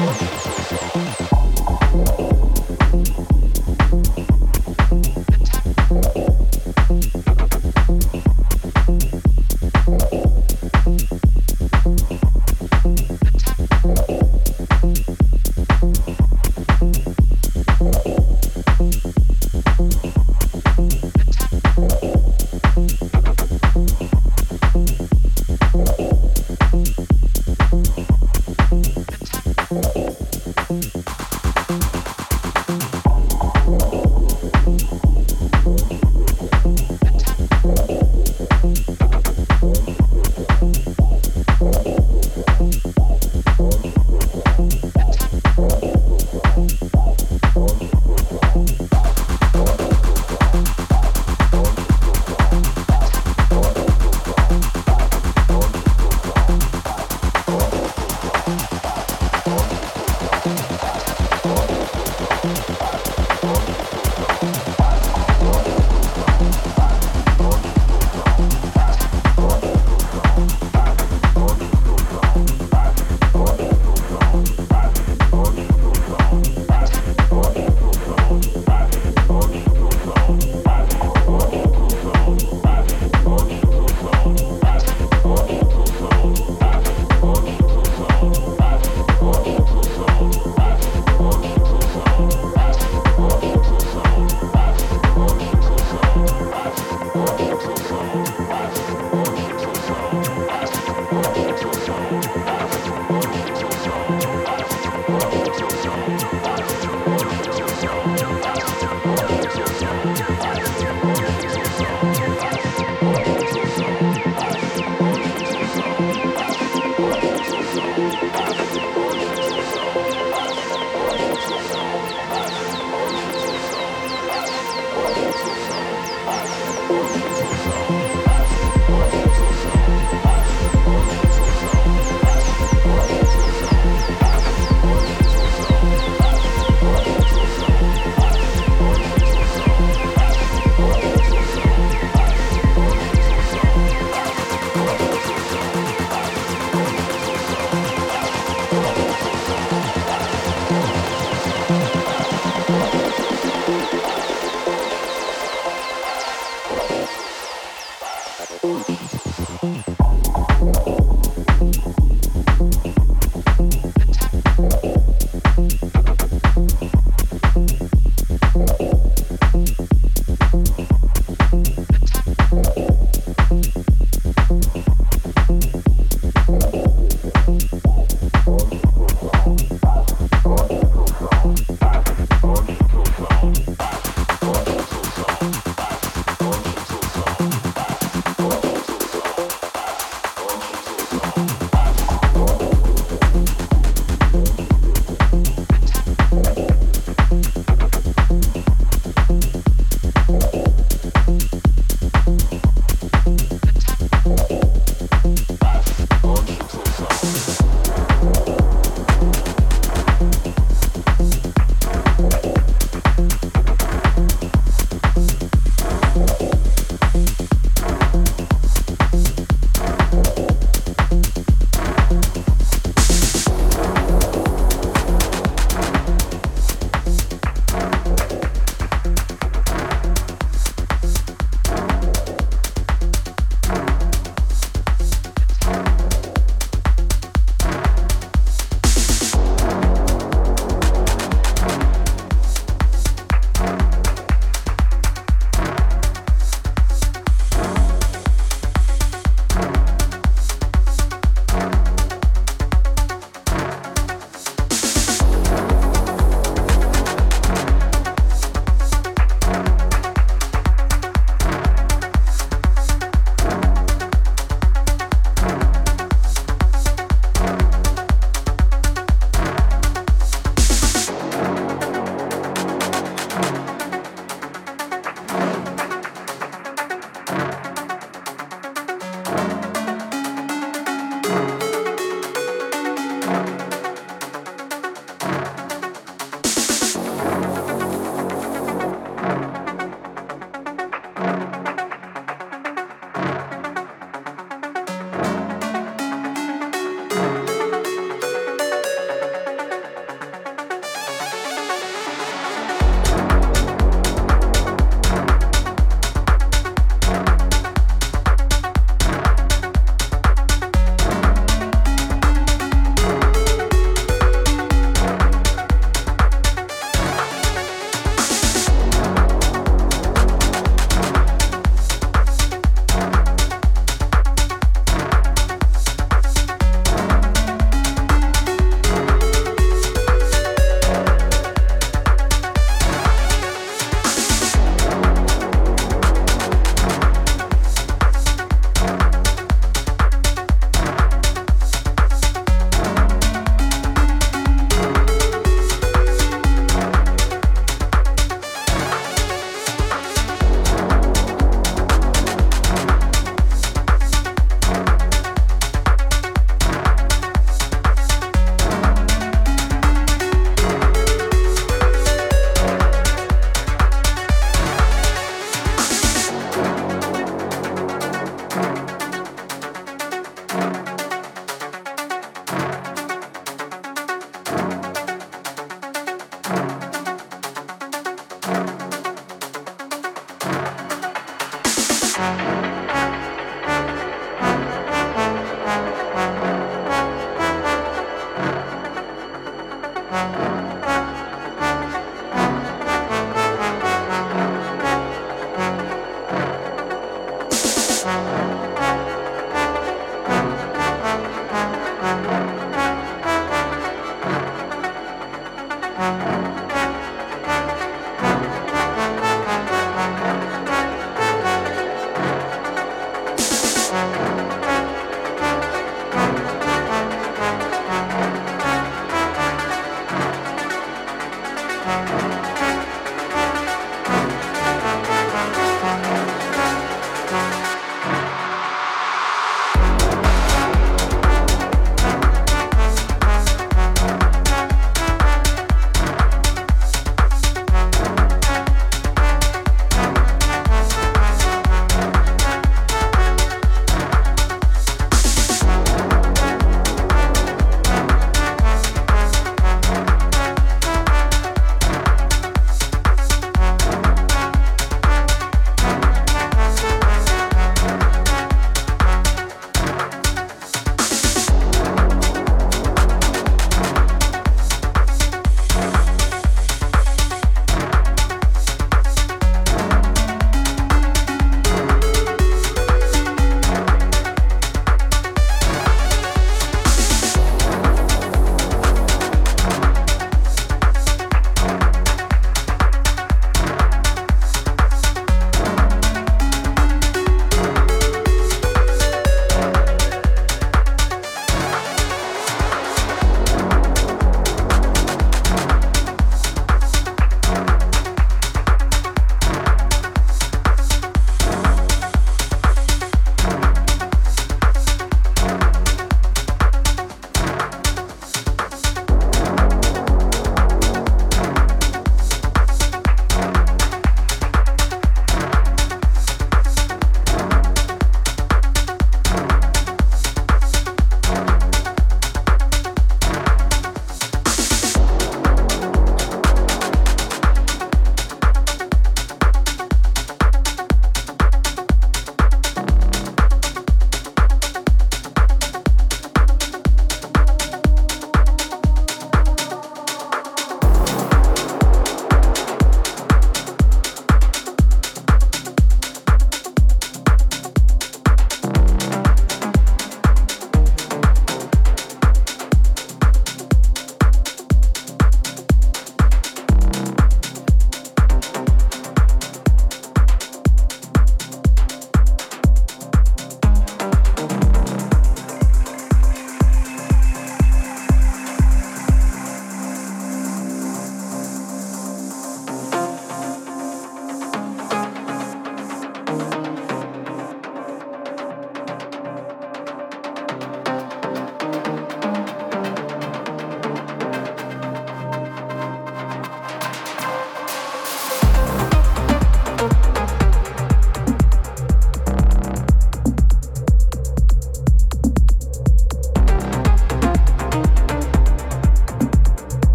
Oh,